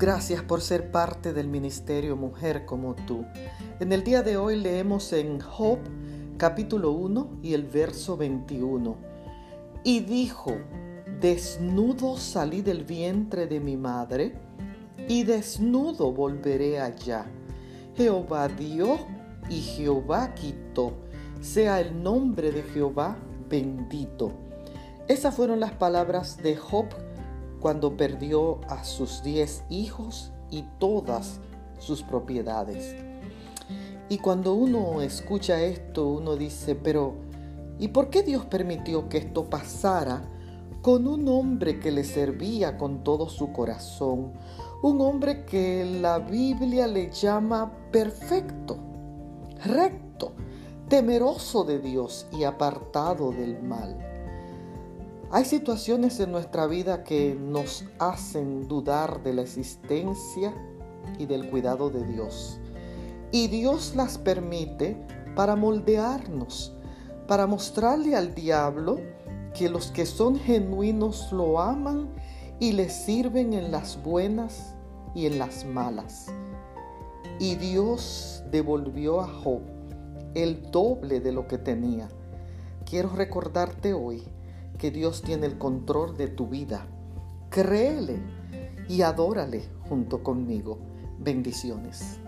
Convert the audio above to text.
Gracias por ser parte del ministerio Mujer como tú. En el día de hoy leemos en Job capítulo 1 y el verso 21. Y dijo, desnudo salí del vientre de mi madre y desnudo volveré allá. Jehová dio y Jehová quitó. Sea el nombre de Jehová bendito. Esas fueron las palabras de Job cuando perdió a sus diez hijos y todas sus propiedades. Y cuando uno escucha esto, uno dice, pero ¿y por qué Dios permitió que esto pasara con un hombre que le servía con todo su corazón? Un hombre que la Biblia le llama perfecto, recto, temeroso de Dios y apartado del mal. Hay situaciones en nuestra vida que nos hacen dudar de la existencia y del cuidado de Dios. Y Dios las permite para moldearnos, para mostrarle al diablo que los que son genuinos lo aman y le sirven en las buenas y en las malas. Y Dios devolvió a Job el doble de lo que tenía. Quiero recordarte hoy que Dios tiene el control de tu vida. Créele y adórale junto conmigo. Bendiciones.